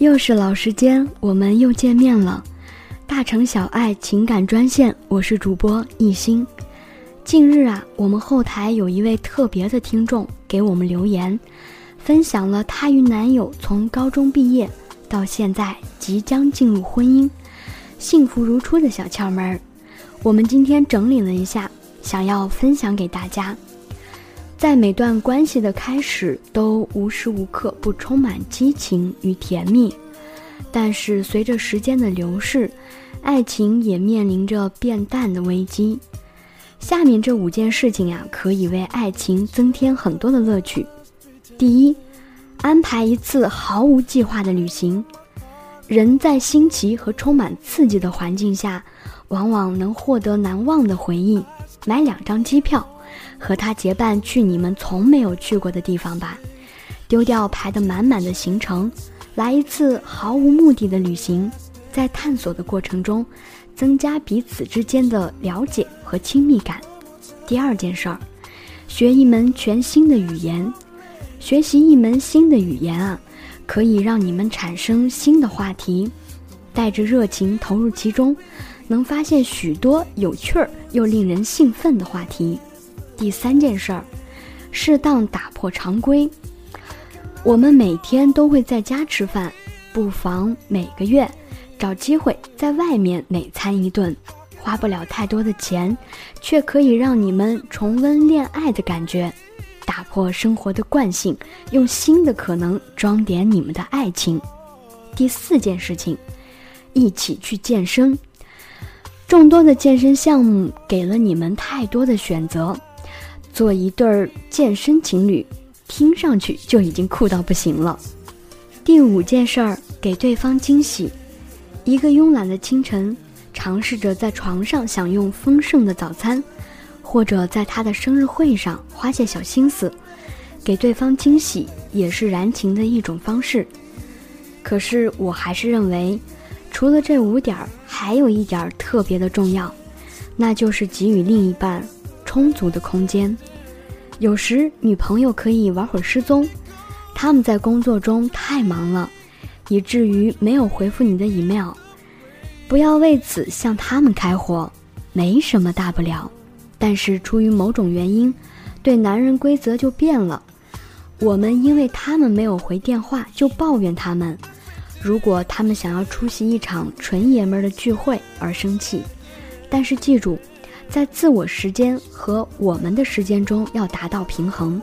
又是老时间，我们又见面了。大城小爱情感专线，我是主播一心。近日啊，我们后台有一位特别的听众给我们留言，分享了她与男友从高中毕业到现在即将进入婚姻，幸福如初的小窍门儿。我们今天整理了一下，想要分享给大家。在每段关系的开始，都无时无刻不充满激情与甜蜜，但是随着时间的流逝，爱情也面临着变淡的危机。下面这五件事情呀，可以为爱情增添很多的乐趣。第一，安排一次毫无计划的旅行。人在新奇和充满刺激的环境下，往往能获得难忘的回忆。买两张机票。和他结伴去你们从没有去过的地方吧，丢掉排得满满的行程，来一次毫无目的的旅行，在探索的过程中，增加彼此之间的了解和亲密感。第二件事儿，学一门全新的语言，学习一门新的语言啊，可以让你们产生新的话题，带着热情投入其中，能发现许多有趣儿又令人兴奋的话题。第三件事儿，适当打破常规。我们每天都会在家吃饭，不妨每个月找机会在外面美餐一顿，花不了太多的钱，却可以让你们重温恋爱的感觉，打破生活的惯性，用新的可能装点你们的爱情。第四件事情，一起去健身。众多的健身项目给了你们太多的选择。做一对儿健身情侣，听上去就已经酷到不行了。第五件事儿，给对方惊喜。一个慵懒的清晨，尝试着在床上享用丰盛的早餐，或者在他的生日会上花些小心思，给对方惊喜，也是燃情的一种方式。可是，我还是认为，除了这五点儿，还有一点特别的重要，那就是给予另一半。充足的空间，有时女朋友可以玩会儿失踪，他们在工作中太忙了，以至于没有回复你的 email。不要为此向他们开火，没什么大不了。但是出于某种原因，对男人规则就变了。我们因为他们没有回电话就抱怨他们，如果他们想要出席一场纯爷们儿的聚会而生气。但是记住。在自我时间和我们的时间中要达到平衡，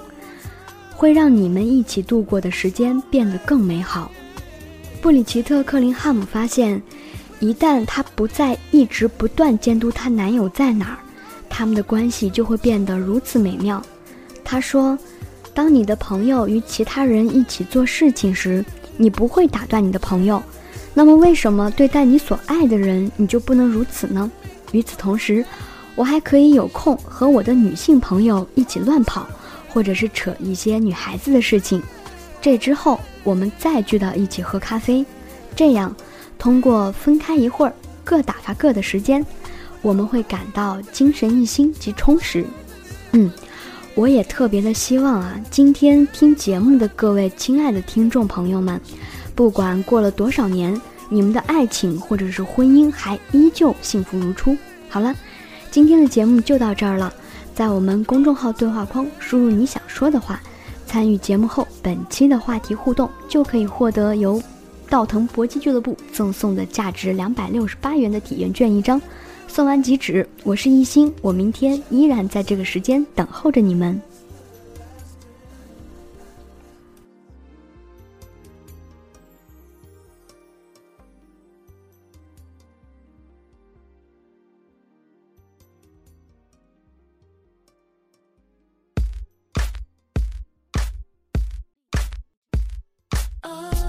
会让你们一起度过的时间变得更美好。布里奇特·克林汉姆发现，一旦她不再一直不断监督她男友在哪儿，他们的关系就会变得如此美妙。她说：“当你的朋友与其他人一起做事情时，你不会打断你的朋友。那么，为什么对待你所爱的人，你就不能如此呢？”与此同时，我还可以有空和我的女性朋友一起乱跑，或者是扯一些女孩子的事情。这之后，我们再聚到一起喝咖啡，这样通过分开一会儿，各打发各的时间，我们会感到精神一新及充实。嗯，我也特别的希望啊，今天听节目的各位亲爱的听众朋友们，不管过了多少年，你们的爱情或者是婚姻还依旧幸福如初。好了。今天的节目就到这儿了，在我们公众号对话框输入你想说的话，参与节目后本期的话题互动，就可以获得由道腾搏击俱乐部赠送的价值两百六十八元的体验券一张。送完即止，我是一心，我明天依然在这个时间等候着你们。Oh.